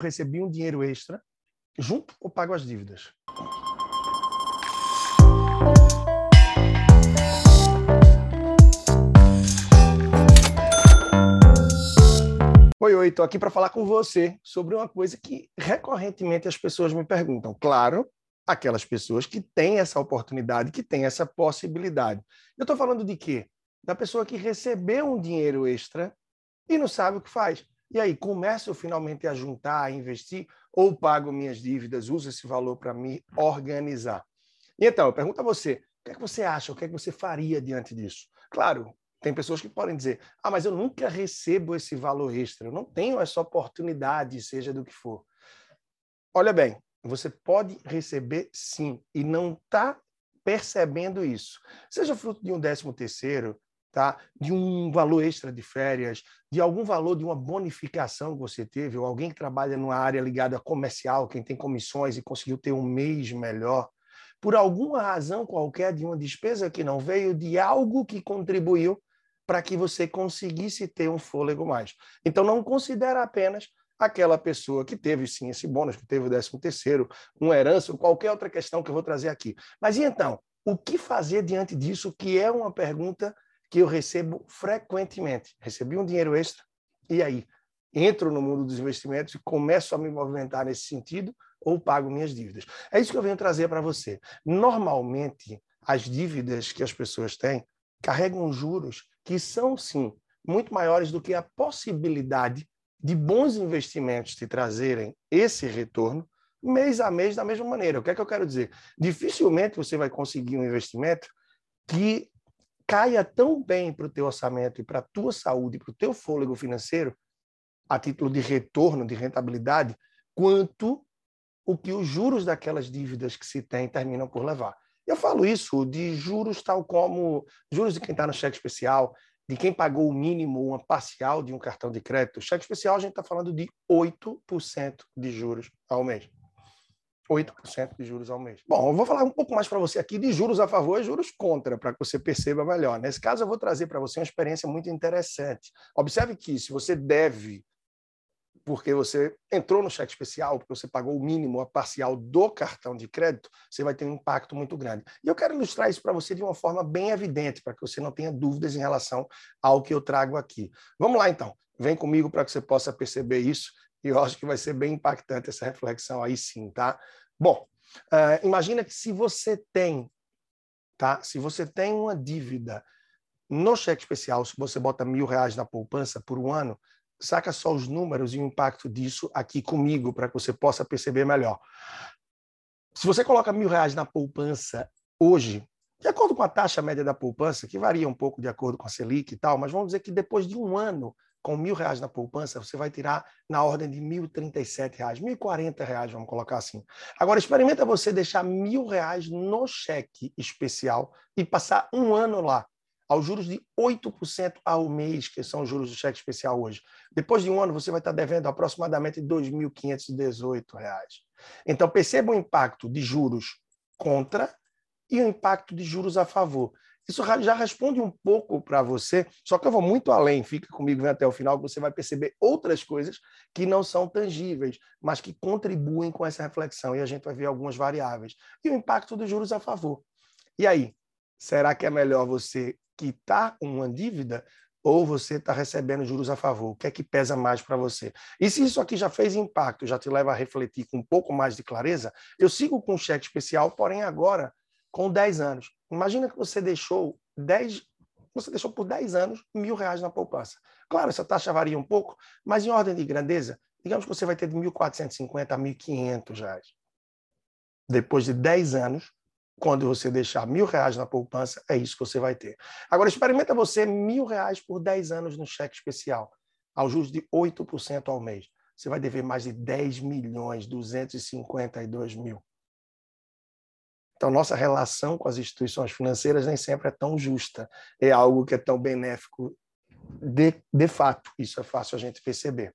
recebi um dinheiro extra junto ou pago as dívidas? Oi, oi, estou aqui para falar com você sobre uma coisa que recorrentemente as pessoas me perguntam. Claro, aquelas pessoas que têm essa oportunidade, que têm essa possibilidade. Eu estou falando de quê? Da pessoa que recebeu um dinheiro extra e não sabe o que faz. E aí, começo finalmente a juntar, a investir, ou pago minhas dívidas, uso esse valor para me organizar? E então, eu pergunto a você, o que é que você acha, o que é que você faria diante disso? Claro, tem pessoas que podem dizer: ah, mas eu nunca recebo esse valor extra, eu não tenho essa oportunidade, seja do que for. Olha bem, você pode receber sim, e não está percebendo isso. Seja fruto de um décimo terceiro, tá? de um valor extra de férias, de algum valor de uma bonificação que você teve, ou alguém que trabalha numa área ligada a comercial, quem tem comissões e conseguiu ter um mês melhor, por alguma razão qualquer de uma despesa que não veio, de algo que contribuiu para que você conseguisse ter um fôlego mais. Então, não considera apenas aquela pessoa que teve sim esse bônus, que teve o décimo terceiro, uma herança ou qualquer outra questão que eu vou trazer aqui. Mas e então, o que fazer diante disso, que é uma pergunta que eu recebo frequentemente. Recebi um dinheiro extra, e aí? Entro no mundo dos investimentos e começo a me movimentar nesse sentido ou pago minhas dívidas? É isso que eu venho trazer para você. Normalmente, as dívidas que as pessoas têm carregam juros que são, sim, muito maiores do que a possibilidade de bons investimentos te trazerem esse retorno mês a mês da mesma maneira. O que é que eu quero dizer? Dificilmente você vai conseguir um investimento que caia tão bem para o teu orçamento e para a tua saúde, para o teu fôlego financeiro, a título de retorno, de rentabilidade, quanto o que os juros daquelas dívidas que se tem terminam por levar. Eu falo isso de juros tal como juros de quem está no cheque especial, de quem pagou o mínimo, uma parcial de um cartão de crédito. Cheque especial, a gente está falando de 8% de juros ao mês. 8% de juros ao mês. Bom, eu vou falar um pouco mais para você aqui de juros a favor e juros contra, para que você perceba melhor. Nesse caso, eu vou trazer para você uma experiência muito interessante. Observe que se você deve porque você entrou no cheque especial, porque você pagou o mínimo, a parcial do cartão de crédito, você vai ter um impacto muito grande. E eu quero ilustrar isso para você de uma forma bem evidente, para que você não tenha dúvidas em relação ao que eu trago aqui. Vamos lá, então. Vem comigo para que você possa perceber isso, e eu acho que vai ser bem impactante essa reflexão aí sim, tá? Bom, uh, imagina que se você tem, tá? Se você tem uma dívida no cheque especial, se você bota mil reais na poupança por um ano, saca só os números e o impacto disso aqui comigo, para que você possa perceber melhor. Se você coloca mil reais na poupança hoje, de acordo com a taxa média da poupança, que varia um pouco de acordo com a Selic e tal, mas vamos dizer que depois de um ano com mil reais na poupança, você vai tirar na ordem de mil trinta e sete reais, mil quarenta reais, vamos colocar assim. Agora, experimenta você deixar mil reais no cheque especial e passar um ano lá aos juros de 8% ao mês, que são os juros do cheque especial hoje. Depois de um ano, você vai estar devendo aproximadamente R$ 2.518. Então, perceba o impacto de juros contra e o impacto de juros a favor. Isso já responde um pouco para você, só que eu vou muito além, fica comigo vem até o final, você vai perceber outras coisas que não são tangíveis, mas que contribuem com essa reflexão, e a gente vai ver algumas variáveis. E o impacto dos juros a favor. E aí, será que é melhor você quitar uma dívida ou você está recebendo juros a favor? O que é que pesa mais para você? E se isso aqui já fez impacto, já te leva a refletir com um pouco mais de clareza, eu sigo com um cheque especial, porém agora com 10 anos. Imagina que você deixou 10, você deixou por 10 anos mil reais na poupança. Claro, essa taxa varia um pouco, mas em ordem de grandeza, digamos que você vai ter de 1.450 a 1.500 reais. Depois de 10 anos, quando você deixar mil reais na poupança, é isso que você vai ter. Agora, experimenta você mil reais por 10 anos no cheque especial, ao juros de 8% ao mês. Você vai dever mais de 10 milhões, 252 mil. Então, nossa relação com as instituições financeiras nem sempre é tão justa. É algo que é tão benéfico de, de fato. Isso é fácil a gente perceber.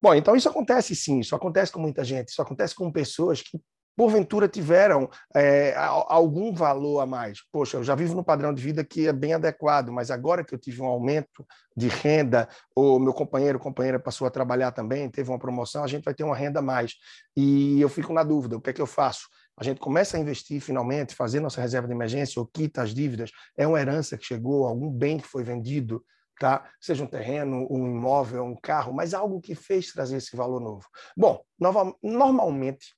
Bom, então isso acontece sim, isso acontece com muita gente, isso acontece com pessoas que porventura tiveram é, algum valor a mais. Poxa, eu já vivo no padrão de vida que é bem adequado, mas agora que eu tive um aumento de renda, ou meu companheiro, companheira passou a trabalhar também, teve uma promoção, a gente vai ter uma renda a mais. E eu fico na dúvida, o que é que eu faço? A gente começa a investir finalmente, fazer nossa reserva de emergência ou quita as dívidas, é uma herança que chegou, algum bem que foi vendido, tá? Seja um terreno, um imóvel, um carro, mas algo que fez trazer esse valor novo. Bom, normalmente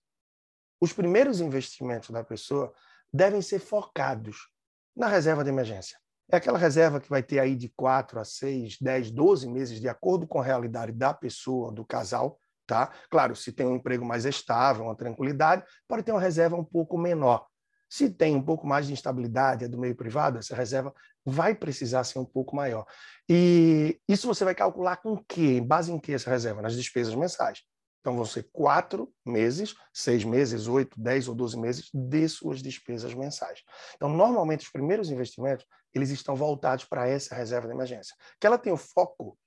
os primeiros investimentos da pessoa devem ser focados na reserva de emergência. É aquela reserva que vai ter aí de 4 a 6, 10, 12 meses, de acordo com a realidade da pessoa, do casal. Tá? Claro, se tem um emprego mais estável, uma tranquilidade, pode ter uma reserva um pouco menor. Se tem um pouco mais de instabilidade, é do meio privado, essa reserva vai precisar ser um pouco maior. E isso você vai calcular com quê? Em base em que essa reserva? Nas despesas mensais. Então, vão ser quatro meses, seis meses, oito, dez ou doze meses de suas despesas mensais. Então, normalmente, os primeiros investimentos, eles estão voltados para essa reserva de emergência. Que ela tem o foco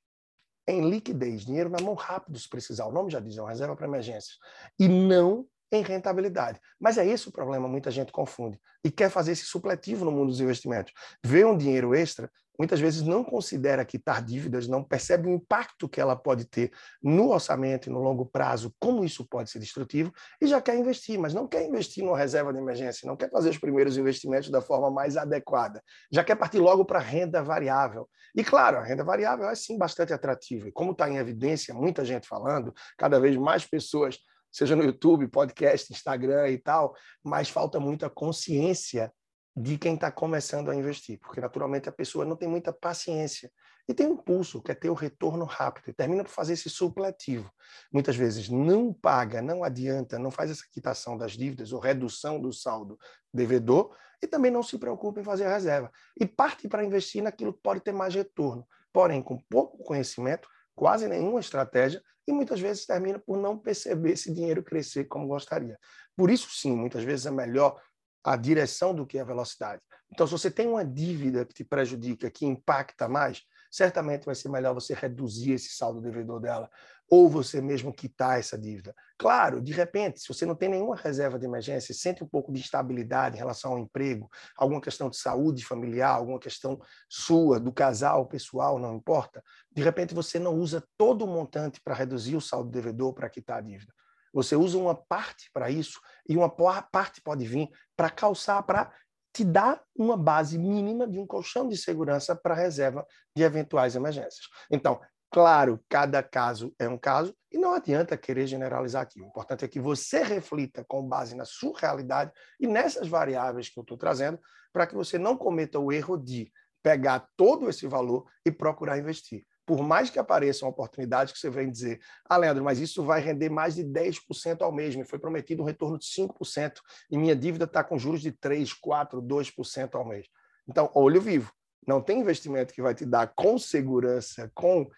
em liquidez, dinheiro na mão rápido se precisar. O nome já diz, é uma reserva para emergências. E não em rentabilidade. Mas é esse o problema, muita gente confunde. E quer fazer esse supletivo no mundo dos investimentos. Vê um dinheiro extra, muitas vezes não considera quitar dívidas, não percebe o impacto que ela pode ter no orçamento e no longo prazo, como isso pode ser destrutivo, e já quer investir, mas não quer investir numa reserva de emergência, não quer fazer os primeiros investimentos da forma mais adequada. Já quer partir logo para a renda variável. E claro, a renda variável é sim bastante atrativa. E como está em evidência, muita gente falando, cada vez mais pessoas seja no YouTube, podcast, Instagram e tal, mas falta muita consciência de quem está começando a investir, porque naturalmente a pessoa não tem muita paciência e tem um impulso, quer ter o retorno rápido, e termina por fazer esse supletivo. Muitas vezes não paga, não adianta, não faz essa quitação das dívidas ou redução do saldo devedor e também não se preocupa em fazer a reserva. E parte para investir naquilo que pode ter mais retorno, porém com pouco conhecimento, quase nenhuma estratégia e muitas vezes termina por não perceber esse dinheiro crescer como gostaria. Por isso, sim, muitas vezes é melhor a direção do que a velocidade. Então, se você tem uma dívida que te prejudica, que impacta mais, certamente vai ser melhor você reduzir esse saldo devedor dela, ou você mesmo quitar essa dívida. Claro, de repente, se você não tem nenhuma reserva de emergência, sente um pouco de instabilidade em relação ao emprego, alguma questão de saúde familiar, alguma questão sua, do casal, pessoal, não importa, de repente você não usa todo o montante para reduzir o saldo devedor, para quitar a dívida. Você usa uma parte para isso e uma parte pode vir para calçar, para te dar uma base mínima de um colchão de segurança para reserva de eventuais emergências. Então, claro, cada caso é um caso e não adianta querer generalizar aqui. O importante é que você reflita com base na sua realidade e nessas variáveis que eu estou trazendo, para que você não cometa o erro de pegar todo esse valor e procurar investir por mais que apareçam oportunidades que você vem dizer, ah, Leandro, mas isso vai render mais de 10% ao mês, me foi prometido um retorno de 5% e minha dívida está com juros de 3, 4, 2% ao mês. Então, olho vivo. Não tem investimento que vai te dar com segurança, com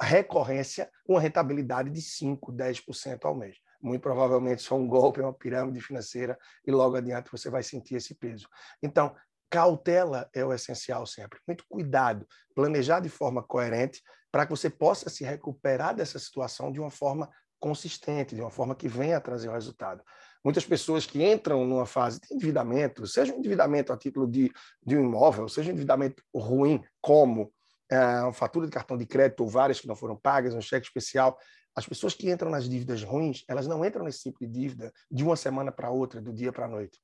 recorrência, uma rentabilidade de 5, 10% ao mês. Muito provavelmente só um golpe, uma pirâmide financeira, e logo adiante você vai sentir esse peso. Então, Cautela é o essencial sempre. Muito cuidado, planejar de forma coerente para que você possa se recuperar dessa situação de uma forma consistente, de uma forma que venha trazer o resultado. Muitas pessoas que entram numa fase de endividamento, seja um endividamento a título de, de um imóvel, seja um endividamento ruim, como é, uma fatura de cartão de crédito ou várias que não foram pagas, um cheque especial, as pessoas que entram nas dívidas ruins, elas não entram nesse tipo de dívida de uma semana para outra, do dia para a noite.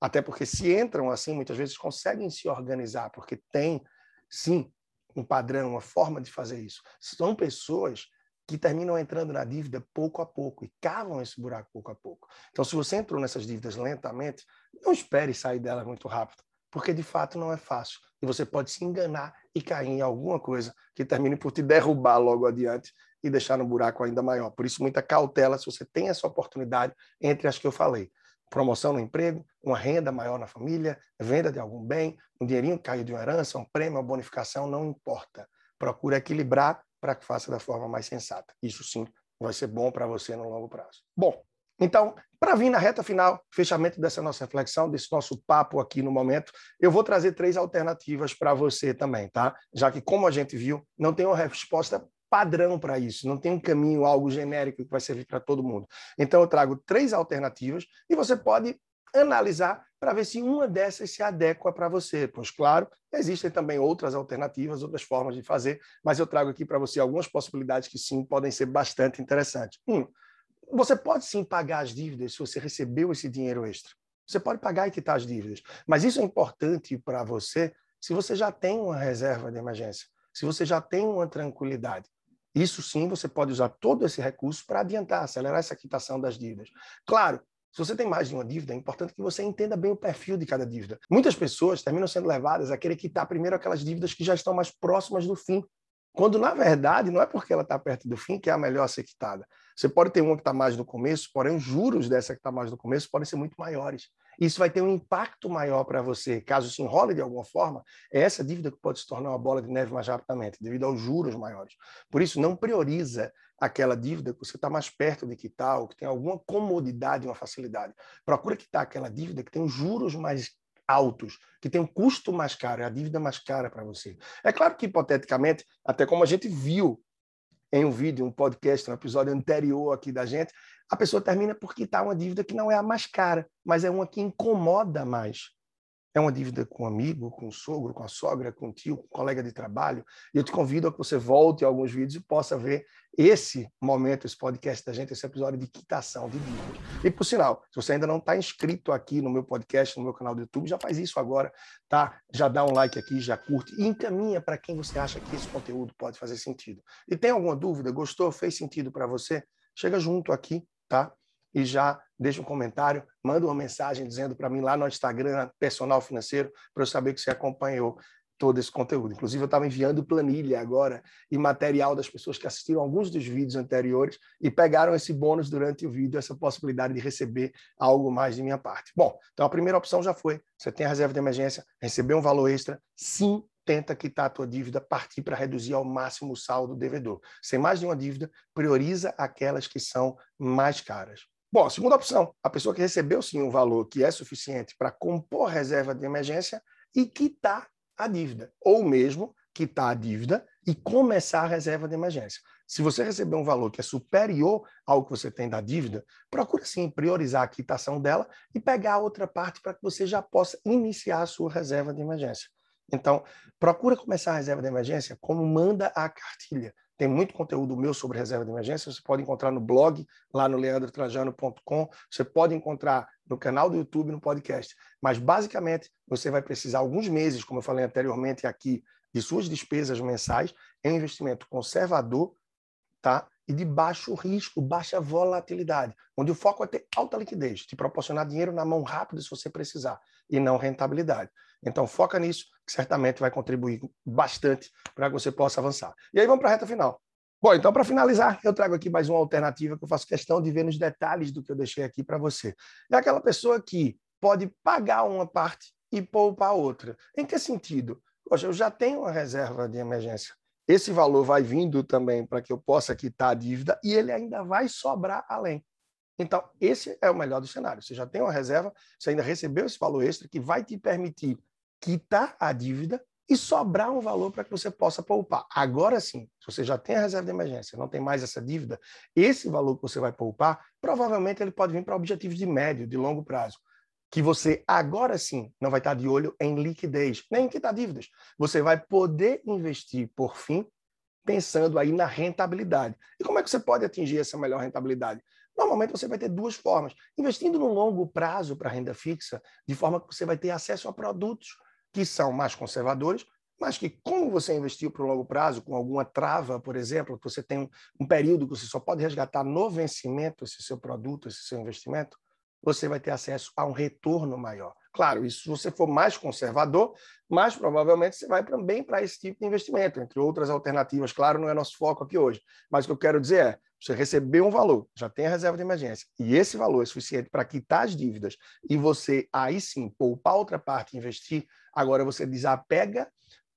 Até porque se entram assim, muitas vezes conseguem se organizar, porque tem, sim, um padrão, uma forma de fazer isso. São pessoas que terminam entrando na dívida pouco a pouco e cavam esse buraco pouco a pouco. Então, se você entrou nessas dívidas lentamente, não espere sair delas muito rápido, porque de fato não é fácil. E você pode se enganar e cair em alguma coisa que termine por te derrubar logo adiante e deixar no buraco ainda maior. Por isso, muita cautela se você tem essa oportunidade entre as que eu falei promoção no emprego, uma renda maior na família, venda de algum bem, um dinheirinho que caiu de uma herança, um prêmio, uma bonificação, não importa. Procure equilibrar para que faça da forma mais sensata. Isso sim vai ser bom para você no longo prazo. Bom, então, para vir na reta final, fechamento dessa nossa reflexão, desse nosso papo aqui no momento, eu vou trazer três alternativas para você também, tá? Já que, como a gente viu, não tem uma resposta padrão para isso, não tem um caminho, algo genérico que vai servir para todo mundo. Então, eu trago três alternativas e você pode analisar para ver se uma dessas se adequa para você. Pois, claro, existem também outras alternativas, outras formas de fazer, mas eu trago aqui para você algumas possibilidades que sim podem ser bastante interessantes. Um, você pode sim pagar as dívidas se você recebeu esse dinheiro extra. Você pode pagar e quitar as dívidas, mas isso é importante para você se você já tem uma reserva de emergência, se você já tem uma tranquilidade. Isso sim, você pode usar todo esse recurso para adiantar, acelerar essa quitação das dívidas. Claro, se você tem mais de uma dívida, é importante que você entenda bem o perfil de cada dívida. Muitas pessoas terminam sendo levadas a querer quitar primeiro aquelas dívidas que já estão mais próximas do fim, quando, na verdade, não é porque ela está perto do fim que é a melhor a ser quitada. Você pode ter uma que está mais no começo, porém os juros dessa que está mais no começo podem ser muito maiores. Isso vai ter um impacto maior para você. Caso se enrole de alguma forma, é essa dívida que pode se tornar uma bola de neve mais rapidamente, devido aos juros maiores. Por isso, não prioriza aquela dívida que você está mais perto de quitar, ou que tem alguma comodidade, uma facilidade. Procura quitar aquela dívida que tem os juros mais altos, que tem um custo mais caro, é a dívida mais cara para você. É claro que, hipoteticamente, até como a gente viu em um vídeo, um podcast, um episódio anterior aqui da gente, a pessoa termina por quitar uma dívida que não é a mais cara, mas é uma que incomoda mais. É uma dívida com um amigo, com um sogro, com a sogra, com um tio, com colega de trabalho. E eu te convido a que você volte a alguns vídeos e possa ver esse momento, esse podcast da gente, esse episódio de quitação de dívidas. E, por sinal, se você ainda não está inscrito aqui no meu podcast, no meu canal do YouTube, já faz isso agora, tá? Já dá um like aqui, já curte e encaminha para quem você acha que esse conteúdo pode fazer sentido. E tem alguma dúvida? Gostou? Fez sentido para você? Chega junto aqui, tá? e já deixa um comentário, manda uma mensagem dizendo para mim lá no Instagram, personal financeiro, para eu saber que você acompanhou todo esse conteúdo. Inclusive, eu estava enviando planilha agora e material das pessoas que assistiram alguns dos vídeos anteriores e pegaram esse bônus durante o vídeo, essa possibilidade de receber algo mais de minha parte. Bom, então a primeira opção já foi: você tem a reserva de emergência, receber um valor extra, sim, tenta quitar a tua dívida, partir para reduzir ao máximo o saldo devedor. Sem mais de uma dívida, prioriza aquelas que são mais caras. Bom, segunda opção, a pessoa que recebeu sim um valor que é suficiente para compor reserva de emergência e quitar a dívida, ou mesmo quitar a dívida e começar a reserva de emergência. Se você receber um valor que é superior ao que você tem da dívida, procura sim priorizar a quitação dela e pegar a outra parte para que você já possa iniciar a sua reserva de emergência. Então, procura começar a reserva de emergência como manda a cartilha. Tem muito conteúdo meu sobre reserva de emergência, você pode encontrar no blog, lá no leandrotrajano.com, você pode encontrar no canal do YouTube, no podcast. Mas, basicamente, você vai precisar alguns meses, como eu falei anteriormente aqui, de suas despesas mensais, em investimento conservador, tá? E de baixo risco, baixa volatilidade, onde o foco é ter alta liquidez, te proporcionar dinheiro na mão rápido se você precisar, e não rentabilidade. Então, foca nisso, que certamente vai contribuir bastante para que você possa avançar. E aí vamos para a reta final. Bom, então, para finalizar, eu trago aqui mais uma alternativa que eu faço questão de ver nos detalhes do que eu deixei aqui para você. É aquela pessoa que pode pagar uma parte e poupar outra. Em que sentido? Poxa, eu já tenho uma reserva de emergência. Esse valor vai vindo também para que eu possa quitar a dívida e ele ainda vai sobrar além. Então, esse é o melhor dos cenários. Você já tem uma reserva, você ainda recebeu esse valor extra que vai te permitir quitar a dívida e sobrar um valor para que você possa poupar. Agora sim, se você já tem a reserva de emergência, não tem mais essa dívida, esse valor que você vai poupar, provavelmente ele pode vir para objetivos de médio, de longo prazo, que você agora sim não vai estar de olho em liquidez, nem em quitar dívidas. Você vai poder investir por fim pensando aí na rentabilidade. E como é que você pode atingir essa melhor rentabilidade? Normalmente você vai ter duas formas. Investindo no longo prazo para renda fixa, de forma que você vai ter acesso a produtos que são mais conservadores, mas que, como você investiu para o longo prazo, com alguma trava, por exemplo, que você tem um, período que você só pode resgatar no vencimento esse seu produto, esse seu investimento, você vai ter acesso a um retorno maior. Claro, isso se você for mais conservador, mais provavelmente você vai também para esse tipo de investimento, entre outras alternativas. Claro, não é nosso foco aqui hoje, mas o que eu quero dizer é, você recebeu um valor, já tem a reserva de emergência, e esse valor é suficiente para quitar as dívidas e você aí sim poupar outra parte investir, agora você desapega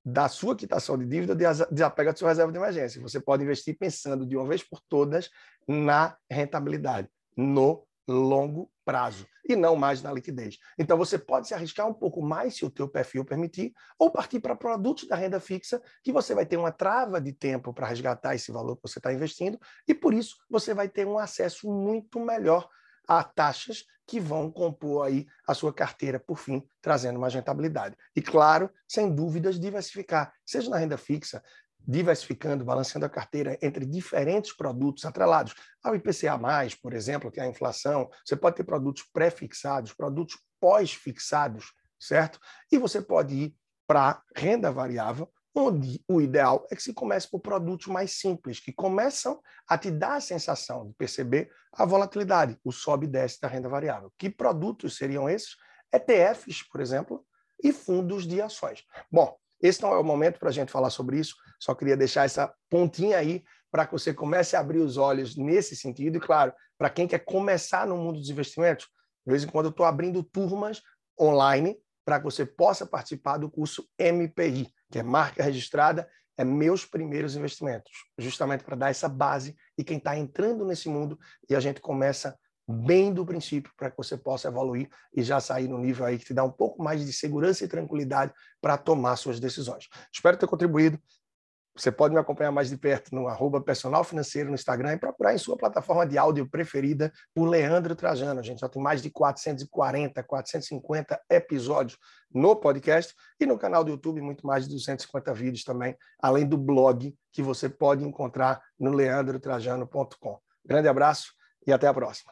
da sua quitação de dívida, desapega da sua reserva de emergência. Você pode investir pensando de uma vez por todas na rentabilidade, no longo prazo e não mais na liquidez. Então você pode se arriscar um pouco mais se o teu perfil permitir, ou partir para produtos da renda fixa, que você vai ter uma trava de tempo para resgatar esse valor que você está investindo, e por isso você vai ter um acesso muito melhor a taxas que vão compor aí a sua carteira, por fim, trazendo mais rentabilidade. E claro, sem dúvidas, diversificar, seja na renda fixa, diversificando, balanceando a carteira entre diferentes produtos atrelados ao IPCA+, por exemplo, que é a inflação. Você pode ter produtos pré-fixados, produtos pós-fixados, certo? E você pode ir para renda variável, onde o ideal é que se comece por produtos mais simples, que começam a te dar a sensação de perceber a volatilidade, o sobe e desce da renda variável. Que produtos seriam esses? ETFs, por exemplo, e fundos de ações. Bom, esse não é o momento para a gente falar sobre isso, só queria deixar essa pontinha aí para que você comece a abrir os olhos nesse sentido. E, claro, para quem quer começar no mundo dos investimentos, de vez em quando eu estou abrindo turmas online para que você possa participar do curso MPI, que é marca registrada, é meus primeiros investimentos, justamente para dar essa base e quem está entrando nesse mundo e a gente começa bem do princípio para que você possa evoluir e já sair no nível aí que te dá um pouco mais de segurança e tranquilidade para tomar suas decisões. Espero ter contribuído. Você pode me acompanhar mais de perto no arroba personal financeiro no Instagram e procurar em sua plataforma de áudio preferida por Leandro Trajano. A gente já tem mais de 440, 450 episódios no podcast e no canal do YouTube muito mais de 250 vídeos também, além do blog que você pode encontrar no leandrotrajano.com. Grande abraço e até a próxima.